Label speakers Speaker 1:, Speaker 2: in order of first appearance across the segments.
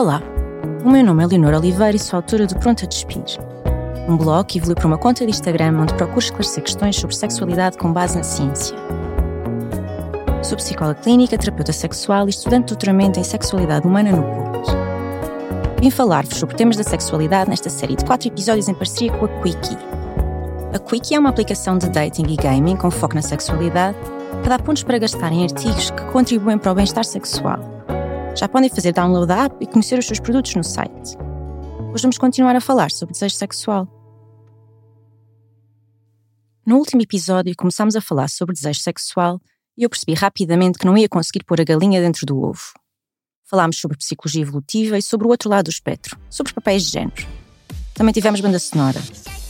Speaker 1: Olá, o meu nome é Leonor Oliveira e sou autora do Pronto a Despir, um blog que evoluiu para uma conta de Instagram onde procuro esclarecer questões sobre sexualidade com base na ciência. Sou psicóloga clínica, terapeuta sexual e estudante de doutoramento em sexualidade humana no Porto. Vim falar-vos sobre temas da sexualidade nesta série de quatro episódios em parceria com a Quickie. A Quickie é uma aplicação de dating e gaming com foco na sexualidade que dá pontos para gastar em artigos que contribuem para o bem-estar sexual já podem fazer download da app e conhecer os seus produtos no site. Hoje vamos continuar a falar sobre desejo sexual. No último episódio começámos a falar sobre desejo sexual e eu percebi rapidamente que não ia conseguir pôr a galinha dentro do ovo. Falámos sobre psicologia evolutiva e sobre o outro lado do espectro, sobre papéis de género. Também tivemos banda sonora.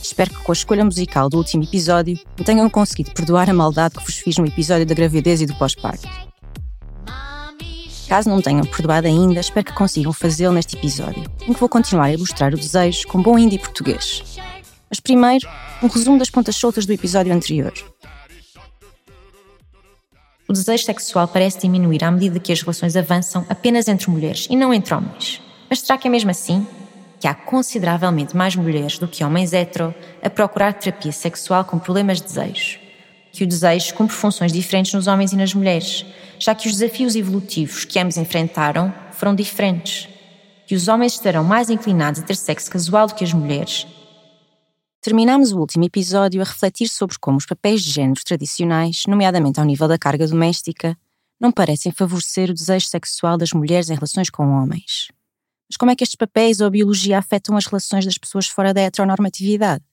Speaker 1: Espero que com a escolha musical do último episódio me tenham conseguido perdoar a maldade que vos fiz no episódio da gravidez e do pós-parto. Caso não tenham perdoado ainda, espero que consigam fazê-lo neste episódio, em que vou continuar a ilustrar o desejo com bom indie português. Mas primeiro, um resumo das pontas soltas do episódio anterior. O desejo sexual parece diminuir à medida que as relações avançam apenas entre mulheres e não entre homens. Mas será que é mesmo assim? Que há consideravelmente mais mulheres do que homens hetero a procurar terapia sexual com problemas de desejo. Que o desejo cumpre funções diferentes nos homens e nas mulheres, já que os desafios evolutivos que ambos enfrentaram foram diferentes, que os homens estarão mais inclinados a ter sexo casual do que as mulheres. Terminamos o último episódio a refletir sobre como os papéis de género tradicionais, nomeadamente ao nível da carga doméstica, não parecem favorecer o desejo sexual das mulheres em relações com homens. Mas como é que estes papéis ou a biologia afetam as relações das pessoas fora da heteronormatividade?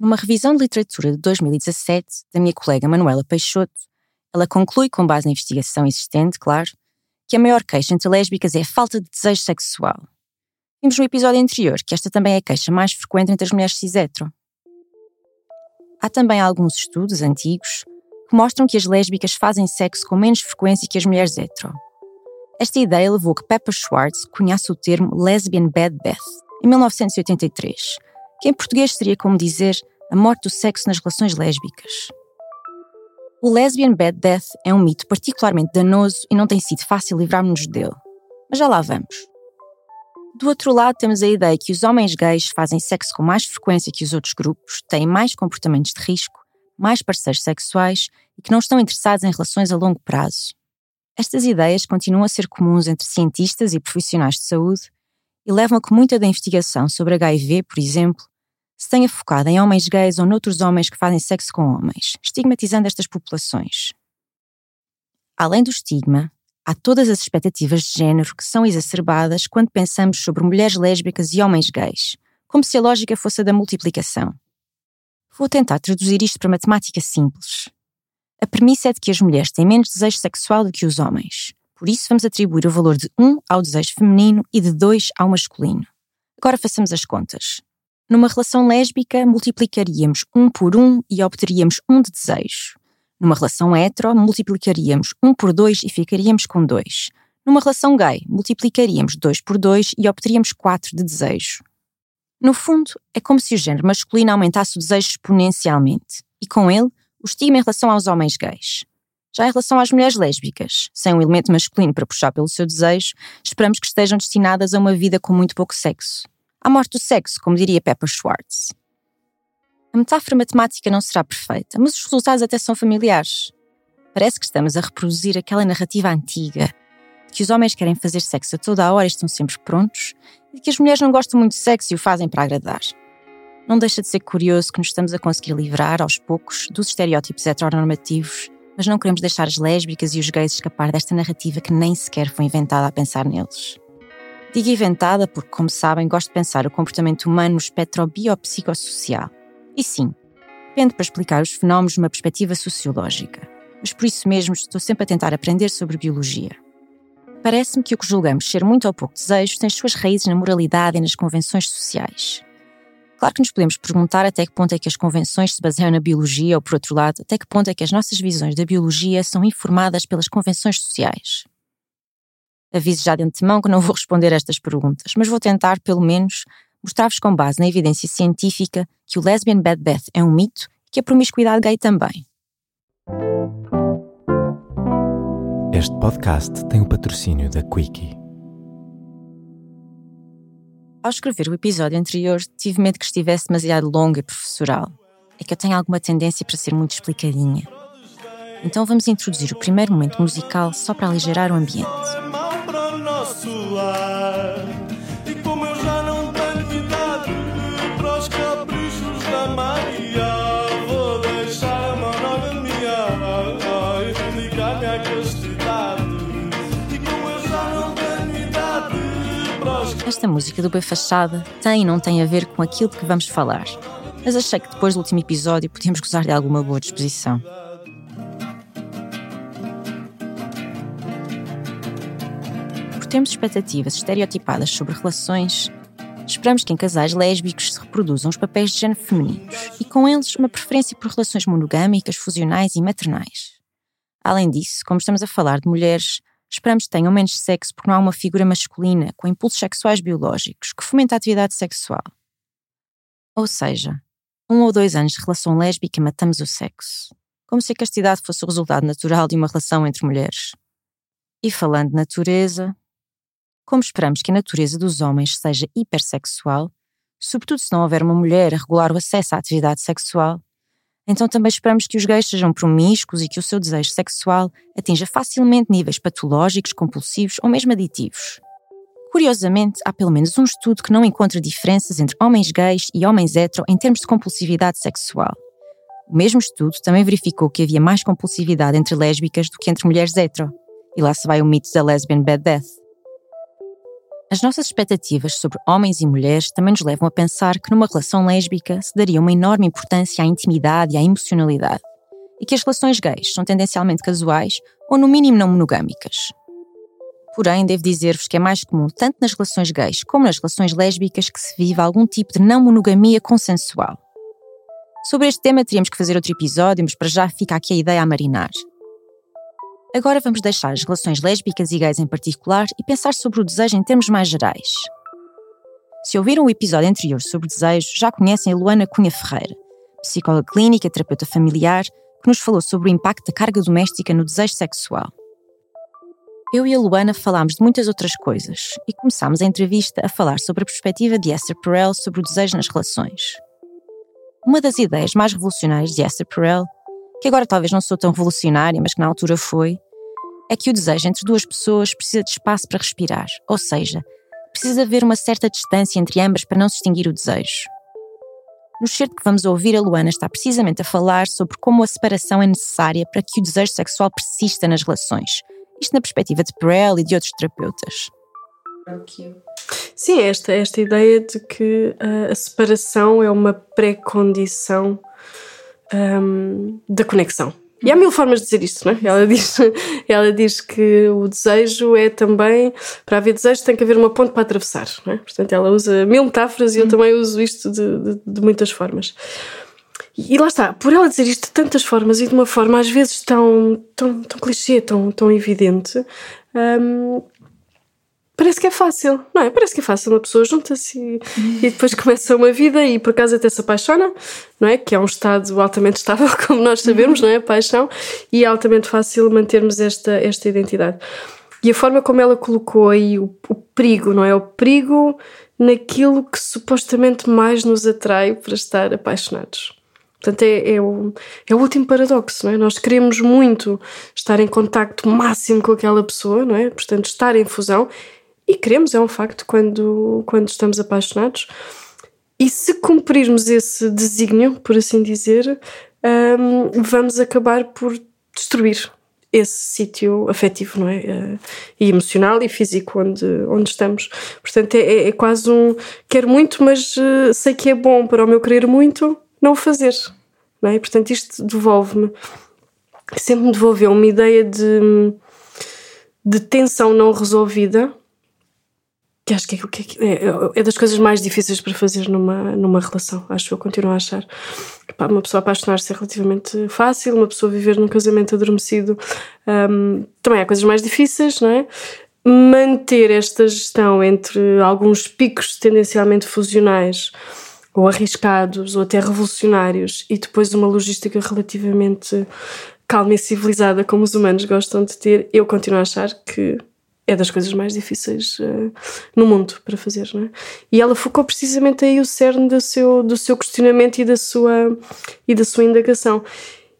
Speaker 1: Numa revisão de literatura de 2017, da minha colega Manuela Peixoto, ela conclui, com base na investigação existente, claro, que a maior queixa entre lésbicas é a falta de desejo sexual. Vimos no episódio anterior que esta também é a queixa mais frequente entre as mulheres cis-hetero. Há também alguns estudos antigos que mostram que as lésbicas fazem sexo com menos frequência que as mulheres hetero. Esta ideia levou a que Pepper Schwartz cunhasse o termo lesbian bad death, em 1983, que em português seria como dizer a morte do sexo nas relações lésbicas. O lesbian bad death é um mito particularmente danoso e não tem sido fácil livrarmos-nos dele. Mas já lá vamos. Do outro lado, temos a ideia que os homens gays fazem sexo com mais frequência que os outros grupos, têm mais comportamentos de risco, mais parceiros sexuais e que não estão interessados em relações a longo prazo. Estas ideias continuam a ser comuns entre cientistas e profissionais de saúde e levam a que muita da investigação sobre HIV, por exemplo, se tenha focado em homens gays ou noutros homens que fazem sexo com homens, estigmatizando estas populações. Além do estigma, há todas as expectativas de género que são exacerbadas quando pensamos sobre mulheres lésbicas e homens gays, como se a lógica fosse a da multiplicação. Vou tentar traduzir isto para matemática simples. A premissa é de que as mulheres têm menos desejo sexual do que os homens. Por isso, vamos atribuir o valor de 1 ao desejo feminino e de 2 ao masculino. Agora façamos as contas. Numa relação lésbica, multiplicaríamos um por um e obteríamos um de desejo. Numa relação hetero, multiplicaríamos um por dois e ficaríamos com dois. Numa relação gay, multiplicaríamos dois por dois e obteríamos quatro de desejo. No fundo, é como se o género masculino aumentasse o desejo exponencialmente, e com ele, o estigma em relação aos homens gays. Já em relação às mulheres lésbicas, sem um elemento masculino para puxar pelo seu desejo, esperamos que estejam destinadas a uma vida com muito pouco sexo à morte do sexo, como diria Pepper Schwartz. A metáfora matemática não será perfeita, mas os resultados até são familiares. Parece que estamos a reproduzir aquela narrativa antiga de que os homens querem fazer sexo a toda a hora e estão sempre prontos, e de que as mulheres não gostam muito de sexo e o fazem para agradar. Não deixa de ser curioso que nos estamos a conseguir livrar, aos poucos, dos estereótipos heteronormativos, mas não queremos deixar as lésbicas e os gays escapar desta narrativa que nem sequer foi inventada a pensar neles. Digo inventada porque, como sabem, gosto de pensar o comportamento humano no espectro biopsicossocial. E sim, depende para explicar os fenómenos numa perspectiva sociológica. Mas por isso mesmo estou sempre a tentar aprender sobre biologia. Parece-me que o que julgamos ser muito ou pouco desejo tem as suas raízes na moralidade e nas convenções sociais. Claro que nos podemos perguntar até que ponto é que as convenções se baseiam na biologia ou, por outro lado, até que ponto é que as nossas visões da biologia são informadas pelas convenções sociais. Aviso já de antemão que não vou responder estas perguntas, mas vou tentar, pelo menos, mostrar-vos com base na evidência científica que o lesbian bad death é um mito e que a promiscuidade gay também.
Speaker 2: Este podcast tem o patrocínio da Quickie.
Speaker 1: Ao escrever o episódio anterior, tive medo que estivesse demasiado longo e professoral. É que eu tenho alguma tendência para ser muito explicadinha. Então vamos introduzir o primeiro momento musical só para aligerar o ambiente. Esta música do B Fachada tem e não tem a ver com aquilo de que vamos falar, mas achei que depois do último episódio podíamos gozar de alguma boa disposição. Por termos expectativas estereotipadas sobre relações, esperamos que em casais lésbicos se reproduzam os papéis de género femininos e com eles uma preferência por relações monogâmicas, fusionais e maternais. Além disso, como estamos a falar de mulheres, Esperamos que tenham menos sexo porque não há uma figura masculina com impulsos sexuais biológicos que fomenta a atividade sexual. Ou seja, um ou dois anos de relação lésbica matamos o sexo, como se a castidade fosse o resultado natural de uma relação entre mulheres. E falando de natureza, como esperamos que a natureza dos homens seja hipersexual, sobretudo se não houver uma mulher a regular o acesso à atividade sexual, então também esperamos que os gays sejam promíscuos e que o seu desejo sexual atinja facilmente níveis patológicos, compulsivos ou mesmo aditivos. Curiosamente, há pelo menos um estudo que não encontra diferenças entre homens gays e homens hetero em termos de compulsividade sexual. O mesmo estudo também verificou que havia mais compulsividade entre lésbicas do que entre mulheres hetero. E lá se vai o mito da lesbian bad death. As nossas expectativas sobre homens e mulheres também nos levam a pensar que numa relação lésbica se daria uma enorme importância à intimidade e à emocionalidade, e que as relações gays são tendencialmente casuais ou, no mínimo, não monogâmicas. Porém, devo dizer-vos que é mais comum, tanto nas relações gays como nas relações lésbicas, que se viva algum tipo de não monogamia consensual. Sobre este tema teríamos que fazer outro episódio, mas para já fica aqui a ideia a marinar. Agora vamos deixar as relações lésbicas e gays em particular e pensar sobre o desejo em termos mais gerais. Se ouviram o episódio anterior sobre desejo, já conhecem a Luana Cunha Ferreira, psicóloga clínica, terapeuta familiar, que nos falou sobre o impacto da carga doméstica no desejo sexual. Eu e a Luana falámos de muitas outras coisas e começámos a entrevista a falar sobre a perspectiva de Esther Perel sobre o desejo nas relações. Uma das ideias mais revolucionárias de Esther Perel que agora talvez não sou tão revolucionária, mas que na altura foi, é que o desejo entre duas pessoas precisa de espaço para respirar, ou seja, precisa haver uma certa distância entre ambas para não se extinguir o desejo. No certo que vamos ouvir, a Luana está precisamente a falar sobre como a separação é necessária para que o desejo sexual persista nas relações. Isto na perspectiva de Perel e de outros terapeutas.
Speaker 2: Sim, esta, esta ideia de que uh, a separação é uma pré-condição um, da conexão. E há mil formas de dizer isto, não é? Ela diz, ela diz que o desejo é também, para haver desejo tem que haver uma ponte para atravessar, não é? Portanto, ela usa mil metáforas e eu também uso isto de, de, de muitas formas. E lá está, por ela dizer isto de tantas formas e de uma forma às vezes tão, tão, tão clichê, tão, tão evidente, parece que é fácil, não é? Parece que é fácil. Uma pessoa junta-se e, e, depois começa uma vida e por acaso até se apaixona, não é? Que é um estado altamente estável, como nós sabemos, não é? A paixão. E é altamente fácil mantermos esta, esta identidade. E a forma como ela colocou aí o, o perigo, não é? O perigo naquilo que supostamente mais nos atrai para estar apaixonados. Portanto, é, é, o, é o último paradoxo, não é? Nós queremos muito estar em contacto máximo com aquela pessoa, não é? Portanto, estar em fusão e queremos, é um facto, quando, quando estamos apaixonados. E se cumprirmos esse desígnio, por assim dizer, um, vamos acabar por destruir esse sítio afetivo, não é? Uh, e emocional e físico onde, onde estamos. Portanto, é, é, quase um quero muito, mas uh, sei que é bom para o meu querer muito não fazer, não é? Portanto, isto devolve-me, sempre me devolveu uma ideia de, de tensão não resolvida que acho que é, é, é, das coisas mais difíceis para fazer numa, numa relação. Acho eu, continuo a achar. Uma pessoa apaixonar-se é relativamente fácil, uma pessoa viver num casamento adormecido um, também há coisas mais difíceis, não é? Manter esta gestão entre alguns picos tendencialmente fusionais ou arriscados ou até revolucionários e depois uma logística relativamente calma e civilizada como os humanos gostam de ter, eu continuo a achar que é das coisas mais difíceis uh, no mundo para fazer, não é? E ela focou precisamente aí o cerne do seu, do seu questionamento e da sua, e da sua indagação.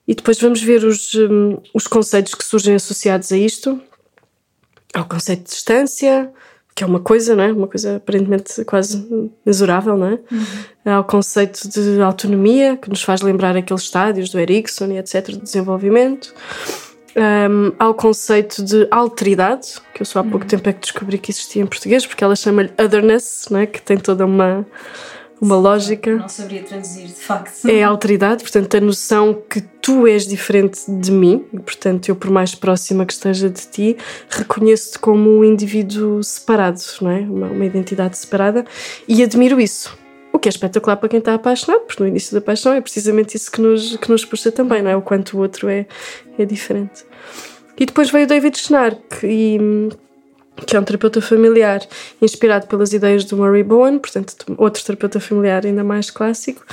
Speaker 2: E depois vamos ver os, um, os conceitos que surgem associados a isto. Há o conceito de distância, que é uma coisa, não é? Uma coisa aparentemente quase mesurável, não é? Uhum. Há o conceito de autonomia, que nos faz lembrar aqueles estádios do Erickson e etc. de desenvolvimento. Um, há o conceito de alteridade, que eu só há pouco uhum. tempo é que descobri que existia em português, porque ela chama-lhe otherness, não é? Que tem toda uma uma Sim, lógica.
Speaker 1: Não saberia traduzir, de facto.
Speaker 2: É alteridade, portanto, a noção que tu és diferente de mim, e, portanto, eu, por mais próxima que esteja de ti, reconheço-te como um indivíduo separado, não é? Uma, uma identidade separada, e admiro isso. O que é espetacular para quem está apaixonado, porque no início da paixão é precisamente isso que nos, que nos puxa também, não é? O quanto o outro é, é diferente. E depois veio David Schnark e que é um terapeuta familiar inspirado pelas ideias do Murray Bowen, portanto, outro terapeuta familiar ainda mais clássico.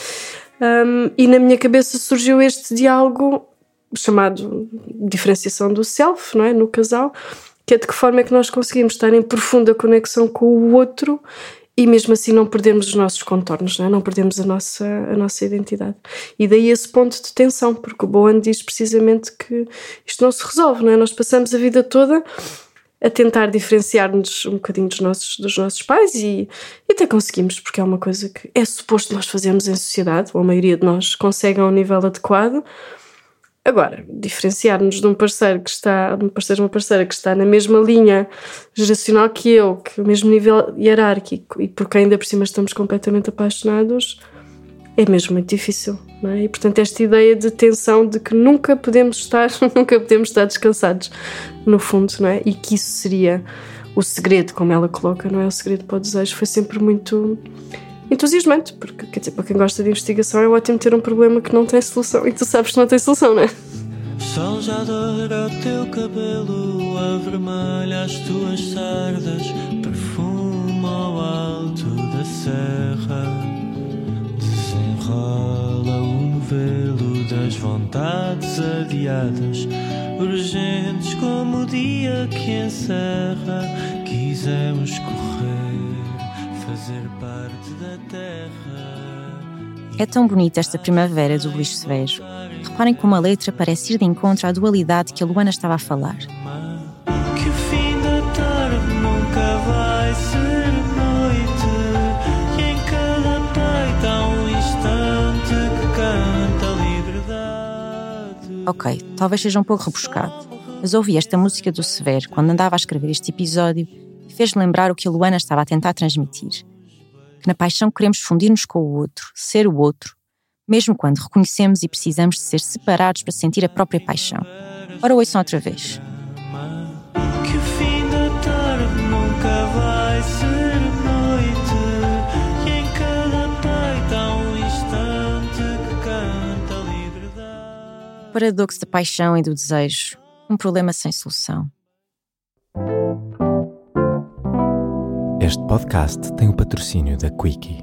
Speaker 2: Um, e na minha cabeça surgiu este diálogo chamado diferenciação do self, não é? No casal, que é de que forma é que nós conseguimos estar em profunda conexão com o outro e mesmo assim não perdemos os nossos contornos, não, é? não perdemos a nossa, a nossa identidade. E daí esse ponto de tensão, porque o Bowen diz precisamente que isto não se resolve, não é? Nós passamos a vida toda a tentar diferenciar-nos um bocadinho dos nossos, dos nossos pais e, e até conseguimos, porque é uma coisa que é suposto nós fazermos em sociedade, ou a maioria de nós consegue a um nível adequado. Agora, diferenciar-nos de um parceiro que está, de um parceiro uma parceira que está na mesma linha geracional que eu, que o mesmo nível hierárquico e por quem ainda por cima estamos completamente apaixonados, é mesmo muito difícil. É? E portanto, esta ideia de tensão de que nunca podemos estar, nunca podemos estar descansados, no fundo, não é? E que isso seria o segredo, como ela coloca, não é? O segredo para o desejo foi sempre muito entusiasmante, porque quer dizer, para quem gosta de investigação é ótimo ter um problema que não tem solução e tu sabes que não tem solução, não é? Sol já doura o teu cabelo, avermelha as tuas sardas, perfuma ao alto da serra
Speaker 3: rola o novelo das vontades adiadas, urgentes como o dia que encerra. Quisemos correr,
Speaker 1: É tão bonita esta primavera do Luís Sevejo. Reparem como a letra parece ir de encontro à dualidade que a Luana estava a falar. Ok, talvez seja um pouco rebuscado, mas ouvi esta música do Severo quando andava a escrever este episódio e fez lembrar o que a Luana estava a tentar transmitir. Que na paixão queremos fundir-nos com o outro, ser o outro, mesmo quando reconhecemos e precisamos de ser separados para sentir a própria paixão. Ora, ouçam outra vez. Que o fim da tarde nunca vai ser noite. paradoxo da paixão e do desejo, um problema sem solução.
Speaker 4: Este podcast tem o patrocínio da Quickie.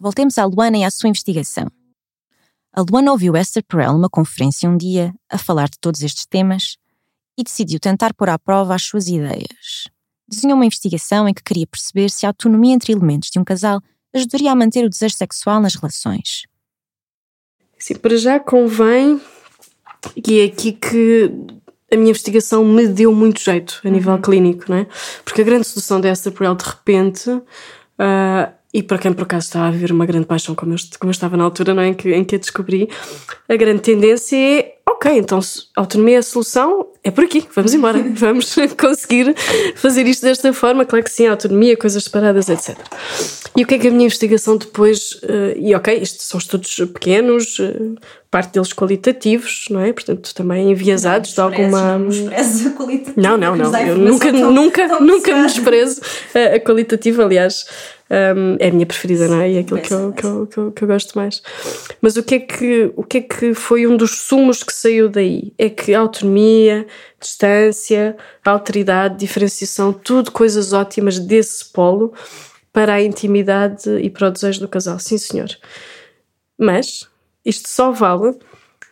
Speaker 1: Voltemos à Luana e à sua investigação. A Luana ouviu Esther Perel numa conferência um dia a falar de todos estes temas e decidiu tentar pôr à prova as suas ideias. Desenhou uma investigação em que queria perceber se a autonomia entre elementos de um casal ajudaria a manter o desejo sexual nas relações.
Speaker 2: Sim, para já convém, e é aqui que a minha investigação me deu muito jeito a nível uhum. clínico, não é? Porque a grande solução dessa por ela de repente, uh, e para quem por acaso está a viver uma grande paixão, como eu, como eu estava na altura não é? em, que, em que a descobri, a grande tendência é ok, então autonomia é a solução, é por aqui, vamos embora, vamos conseguir fazer isto desta forma. Claro que sim, autonomia, coisas separadas, etc. E o que é que a minha investigação depois. Uh, e ok, isto são estudos pequenos, uh, parte deles qualitativos, não é? Portanto, também enviesados de alguma. Não, não, não. Eu nunca, nunca, nunca me desprezo a, a qualitativa, aliás. Um, é a minha preferida, não é? E é aquilo que eu, que, eu, que, eu, que eu gosto mais. Mas o que, é que, o que é que foi um dos sumos que saiu daí? É que autonomia, distância, alteridade, diferenciação, tudo coisas ótimas desse polo para a intimidade e para o desejo do casal. Sim, senhor. Mas isto só vale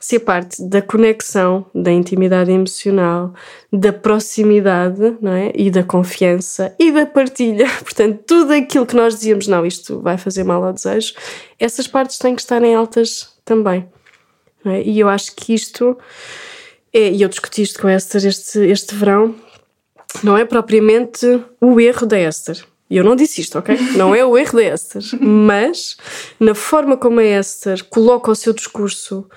Speaker 2: se a parte da conexão, da intimidade emocional, da proximidade não é? e da confiança e da partilha, portanto, tudo aquilo que nós dizíamos, não, isto vai fazer mal ao desejo, essas partes têm que estar em altas também. É? E eu acho que isto, é, e eu discuti isto com a Esther este, este verão, não é propriamente o erro da Esther. E eu não disse isto, ok? Não é o erro da Esther, mas na forma como a Esther coloca o seu discurso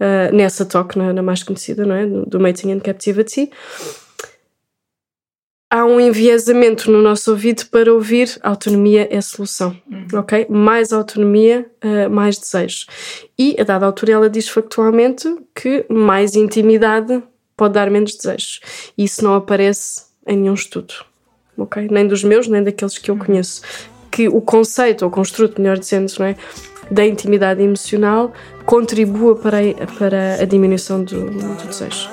Speaker 2: uh, nessa talk, na, na, mais conhecida, não é? Do, Mating and Captivity, há um enviesamento no nosso ouvido para ouvir autonomia é solução, uhum. ok? Mais autonomia, uh, mais desejo. E a dada altura ela diz factualmente que mais intimidade pode dar menos desejos. E isso não aparece em nenhum estudo, ok? Nem dos meus, nem daqueles que eu conheço. Que o conceito, ou construto, melhor dizendo, não é? Da intimidade emocional contribua para a, para a diminuição do, do desejo.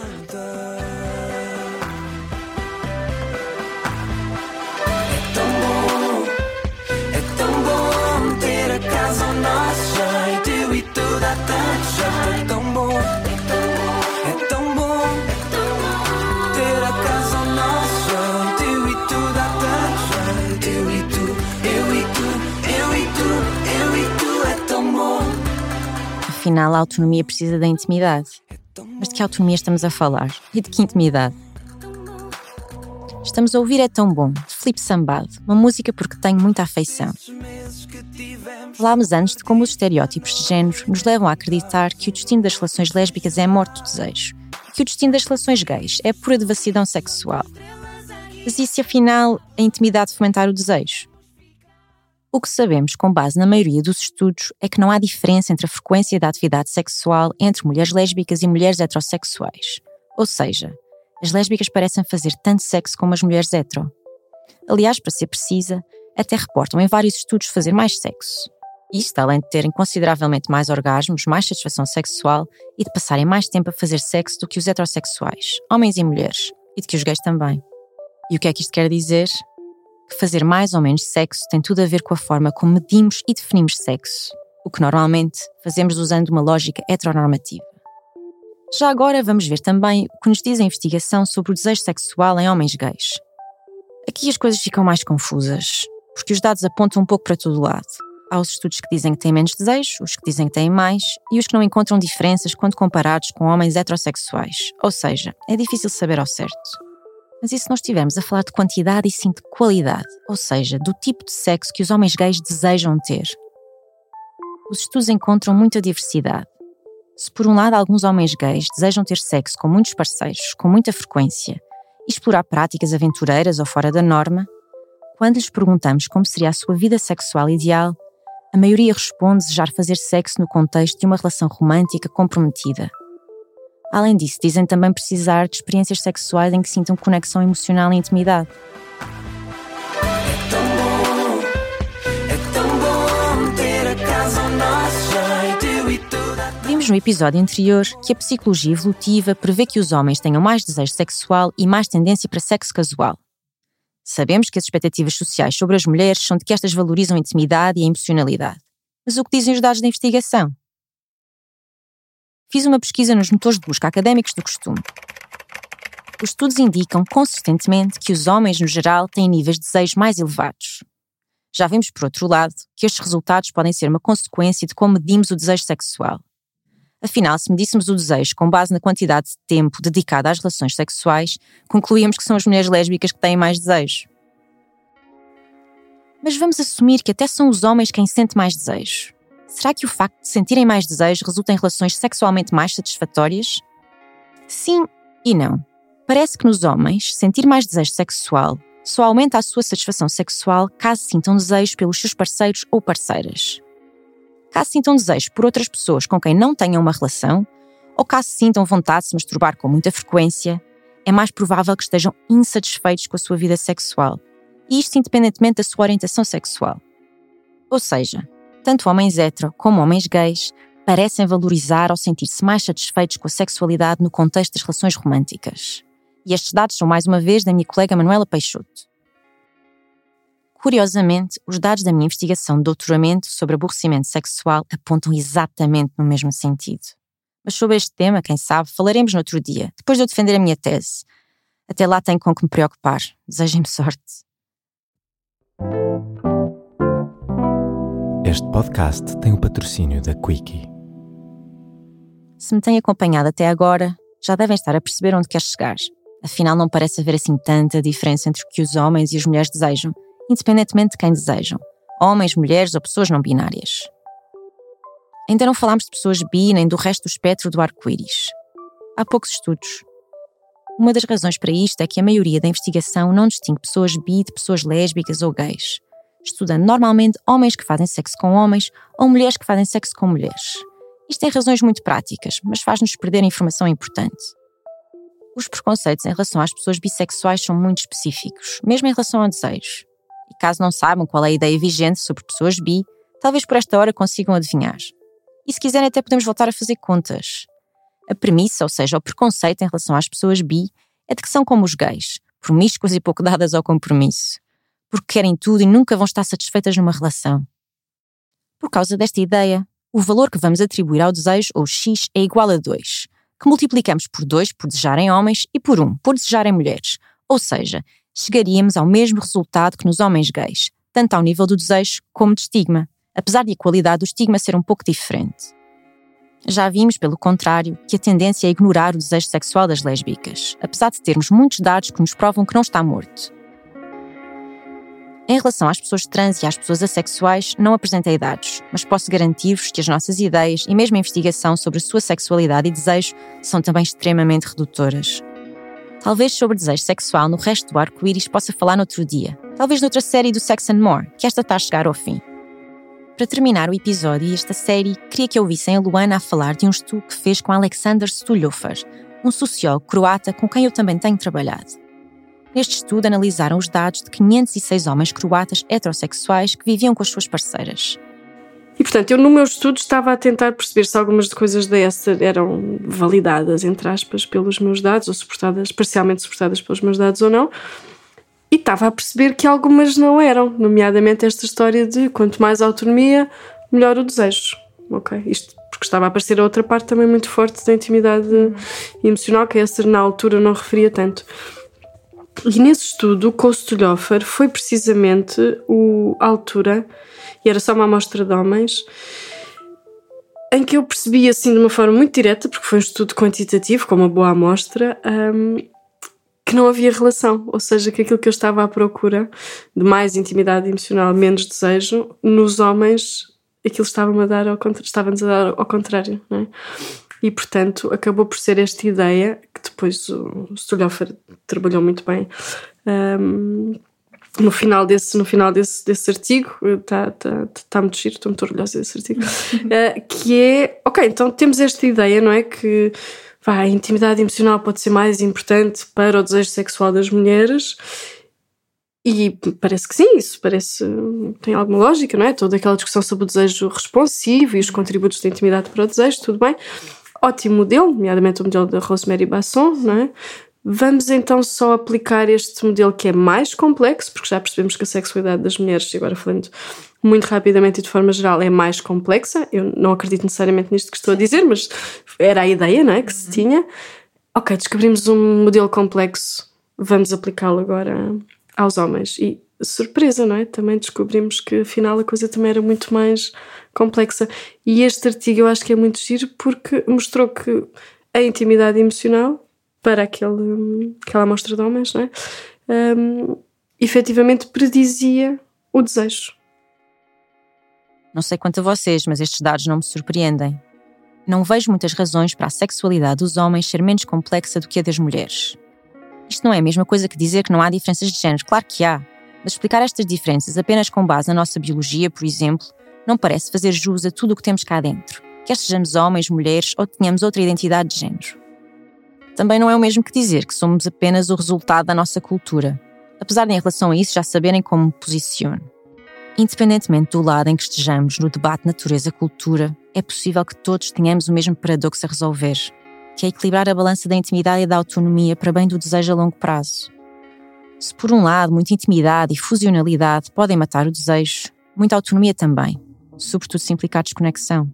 Speaker 1: Afinal, a autonomia precisa da intimidade. Mas de que autonomia estamos a falar? E de que intimidade? Estamos a ouvir É Tão Bom, de Felipe Sambado, uma música porque tenho muita afeição. Falámos antes de como os estereótipos de género nos levam a acreditar que o destino das relações lésbicas é a morte do desejo, que o destino das relações gays é a pura devassidão sexual. Mas e se afinal a intimidade fomentar o desejo? O que sabemos, com base na maioria dos estudos, é que não há diferença entre a frequência da atividade sexual entre mulheres lésbicas e mulheres heterossexuais. Ou seja, as lésbicas parecem fazer tanto sexo como as mulheres hetero. Aliás, para ser precisa, até reportam em vários estudos fazer mais sexo. Isto além de terem consideravelmente mais orgasmos, mais satisfação sexual e de passarem mais tempo a fazer sexo do que os heterossexuais, homens e mulheres, e de que os gays também. E o que é que isto quer dizer? Que fazer mais ou menos sexo tem tudo a ver com a forma como medimos e definimos sexo, o que normalmente fazemos usando uma lógica heteronormativa. Já agora vamos ver também o que nos diz a investigação sobre o desejo sexual em homens gays. Aqui as coisas ficam mais confusas, porque os dados apontam um pouco para todo lado. Há os estudos que dizem que têm menos desejo, os que dizem que têm mais e os que não encontram diferenças quando comparados com homens heterossexuais. Ou seja, é difícil saber ao certo. Mas e se nós estivermos a falar de quantidade e sim de qualidade, ou seja, do tipo de sexo que os homens gays desejam ter? Os estudos encontram muita diversidade. Se por um lado alguns homens gays desejam ter sexo com muitos parceiros, com muita frequência, e explorar práticas aventureiras ou fora da norma, quando lhes perguntamos como seria a sua vida sexual ideal, a maioria responde desejar fazer sexo no contexto de uma relação romântica comprometida Além disso, dizem também precisar de experiências sexuais em que sintam conexão emocional e intimidade. Vimos no episódio anterior que a psicologia evolutiva prevê que os homens tenham mais desejo sexual e mais tendência para sexo casual. Sabemos que as expectativas sociais sobre as mulheres são de que estas valorizam a intimidade e a emocionalidade. Mas o que dizem os dados da investigação? Fiz uma pesquisa nos motores de busca académicos do costume. Os estudos indicam consistentemente que os homens, no geral, têm níveis de desejo mais elevados. Já vimos, por outro lado, que estes resultados podem ser uma consequência de como medimos o desejo sexual. Afinal, se medíssemos o desejo com base na quantidade de tempo dedicado às relações sexuais, concluíamos que são as mulheres lésbicas que têm mais desejo. Mas vamos assumir que até são os homens quem sente mais desejo. Será que o facto de sentirem mais desejo resulta em relações sexualmente mais satisfatórias? Sim e não. Parece que nos homens, sentir mais desejo sexual só aumenta a sua satisfação sexual caso sintam desejo pelos seus parceiros ou parceiras. Caso sintam desejo por outras pessoas com quem não tenham uma relação, ou caso sintam vontade de se masturbar com muita frequência, é mais provável que estejam insatisfeitos com a sua vida sexual. E isto independentemente da sua orientação sexual. Ou seja, tanto homens hetero como homens gays parecem valorizar ou sentir-se mais satisfeitos com a sexualidade no contexto das relações românticas. E estes dados são mais uma vez da minha colega Manuela Peixoto. Curiosamente, os dados da minha investigação de doutoramento sobre aborrecimento sexual apontam exatamente no mesmo sentido. Mas sobre este tema, quem sabe, falaremos no outro dia, depois de eu defender a minha tese. Até lá tenho com que me preocupar. Desejem-me sorte.
Speaker 4: Este podcast tem o patrocínio da Quickie.
Speaker 1: Se me têm acompanhado até agora, já devem estar a perceber onde quer chegar. Afinal, não parece haver assim tanta diferença entre o que os homens e as mulheres desejam, independentemente de quem desejam. Homens, mulheres ou pessoas não binárias. Ainda não falámos de pessoas bi nem do resto do espectro do arco-íris. Há poucos estudos. Uma das razões para isto é que a maioria da investigação não distingue pessoas bi de pessoas lésbicas ou gays, estudando normalmente homens que fazem sexo com homens ou mulheres que fazem sexo com mulheres. Isto tem razões muito práticas, mas faz-nos perder informação importante. Os preconceitos em relação às pessoas bissexuais são muito específicos, mesmo em relação a desejos. E caso não saibam qual é a ideia vigente sobre pessoas bi, talvez por esta hora consigam adivinhar. E se quiserem, até podemos voltar a fazer contas. A premissa, ou seja, o preconceito em relação às pessoas bi, é de que são como os gays, promíscuas e pouco dadas ao compromisso. Porque querem tudo e nunca vão estar satisfeitas numa relação. Por causa desta ideia, o valor que vamos atribuir ao desejo, ou X, é igual a 2, que multiplicamos por 2 por desejarem homens e por 1 por desejarem mulheres. Ou seja, chegaríamos ao mesmo resultado que nos homens gays, tanto ao nível do desejo como de estigma, apesar de a qualidade do estigma ser um pouco diferente. Já vimos, pelo contrário, que a tendência é ignorar o desejo sexual das lésbicas, apesar de termos muitos dados que nos provam que não está morto. Em relação às pessoas trans e às pessoas assexuais, não apresentei dados, mas posso garantir-vos que as nossas ideias e mesmo a investigação sobre a sua sexualidade e desejo são também extremamente redutoras. Talvez sobre desejo sexual no resto do arco-íris possa falar noutro dia, talvez noutra série do Sex and More, que esta está a chegar ao fim. Para terminar o episódio e esta série, queria que ouvissem a Luana a falar de um estudo que fez com Alexander Stuljofer, um sociólogo croata com quem eu também tenho trabalhado. Neste estudo, analisaram os dados de 506 homens croatas heterossexuais que viviam com as suas parceiras.
Speaker 2: E portanto, eu no meu estudo estava a tentar perceber se algumas coisas da Esther eram validadas, entre aspas, pelos meus dados, ou suportadas, parcialmente suportadas pelos meus dados ou não. E estava a perceber que algumas não eram, nomeadamente esta história de quanto mais autonomia, melhor o desejo. Ok? Isto porque estava a aparecer a outra parte também muito forte da intimidade emocional, que a Esther na altura não referia tanto. E nesse estudo, o Kostolhofer foi precisamente o, a altura, e era só uma amostra de homens, em que eu percebi assim de uma forma muito direta, porque foi um estudo quantitativo, com uma boa amostra, um, que não havia relação, ou seja, que aquilo que eu estava à procura de mais intimidade emocional, menos desejo, nos homens, aquilo estava-me a dar ao, estava-nos a dar ao contrário, não é? E, portanto, acabou por ser esta ideia, que depois o Stolhofer trabalhou muito bem, um, no final desse, no final desse, desse artigo, está tá, tá muito giro, estou muito orgulhosa desse artigo, uh, que é, ok, então temos esta ideia, não é, que a intimidade emocional pode ser mais importante para o desejo sexual das mulheres, e parece que sim, isso parece, tem alguma lógica, não é? Toda aquela discussão sobre o desejo responsivo e os contributos de intimidade para o desejo, tudo bem ótimo modelo, nomeadamente o modelo da Rosemary Basson, não é? Vamos então só aplicar este modelo que é mais complexo, porque já percebemos que a sexualidade das mulheres, e agora falando muito rapidamente e de forma geral, é mais complexa. Eu não acredito necessariamente nisto que estou a dizer, mas era a ideia não é, que se tinha. Ok, descobrimos um modelo complexo, vamos aplicá-lo agora aos homens. E surpresa, não é? Também descobrimos que afinal a coisa também era muito mais complexa. E este artigo eu acho que é muito giro porque mostrou que a intimidade emocional para aquele, aquela amostra de homens, não é? Um, efetivamente predizia o desejo.
Speaker 1: Não sei quanto a vocês, mas estes dados não me surpreendem. Não vejo muitas razões para a sexualidade dos homens ser menos complexa do que a das mulheres. Isto não é a mesma coisa que dizer que não há diferenças de género, claro que há. Mas explicar estas diferenças apenas com base na nossa biologia, por exemplo, não parece fazer jus a tudo o que temos cá dentro, quer sejamos homens, mulheres ou tenhamos outra identidade de género. Também não é o mesmo que dizer que somos apenas o resultado da nossa cultura, apesar de em relação a isso já saberem como me posiciono. Independentemente do lado em que estejamos no debate natureza-cultura, é possível que todos tenhamos o mesmo paradoxo a resolver, que é equilibrar a balança da intimidade e da autonomia para bem do desejo a longo prazo. Se por um lado muita intimidade e fusionalidade podem matar o desejo, muita autonomia também sobretudo se implicar desconexão.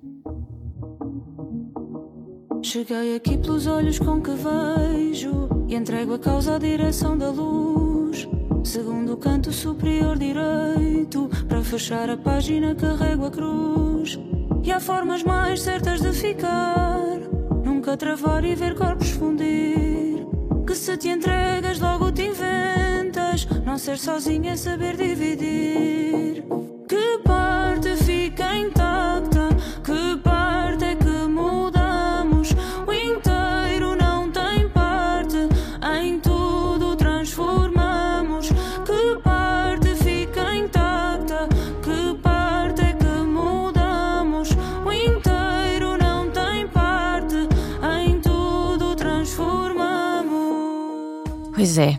Speaker 5: Cheguei aqui pelos olhos com que vejo e entrego a causa à direção da luz. Segundo o canto superior direito, para fechar a página carrego a cruz. E há formas mais certas de ficar, nunca travar e ver corpos fundir. Que se te entregas, logo te não ser sozinha é saber dividir. Que parte fica intacta, que parte é que mudamos. O inteiro não tem parte, em tudo transformamos. Que parte fica intacta, que parte é que mudamos. O inteiro não tem parte, em tudo transformamos.
Speaker 1: Pois é,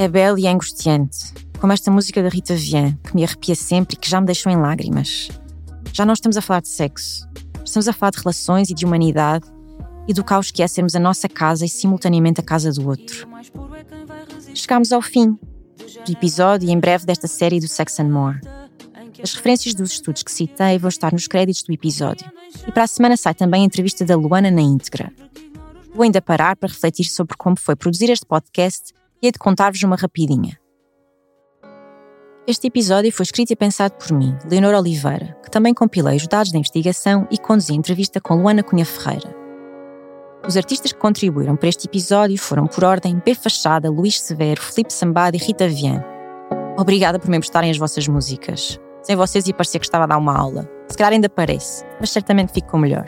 Speaker 1: é belo e é angustiante, como esta música da Rita Vian, que me arrepia sempre e que já me deixou em lágrimas. Já não estamos a falar de sexo, estamos a falar de relações e de humanidade e do caos que é sermos a nossa casa e simultaneamente a casa do outro. Chegámos ao fim do episódio e em breve desta série do Sex and More. As referências dos estudos que citei vão estar nos créditos do episódio. E para a semana sai também a entrevista da Luana na íntegra. Vou ainda parar para refletir sobre como foi produzir este podcast e hei de contar-vos uma rapidinha. Este episódio foi escrito e pensado por mim, Leonor Oliveira, que também compilei os dados da investigação e conduzi a entrevista com Luana Cunha Ferreira. Os artistas que contribuíram para este episódio foram, por ordem, B. Fachada, Luís Severo, Felipe Sambada e Rita Vian. Obrigada por me emprestarem as vossas músicas. Sem vocês ia parecer que estava a dar uma aula. Se calhar ainda parece, mas certamente ficou melhor.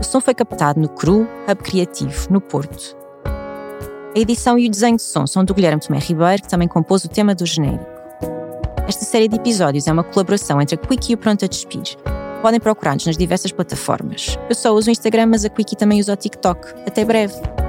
Speaker 1: O som foi captado no CRU Hub Criativo, no Porto. A edição e o desenho de som são do Guilherme Tomé Ribeiro, que também compôs o tema do genérico. Esta série de episódios é uma colaboração entre a Quickie e o Pronto a Despir. Podem procurar-nos nas diversas plataformas. Eu só uso o Instagram, mas a Quickie também usa o TikTok. Até breve!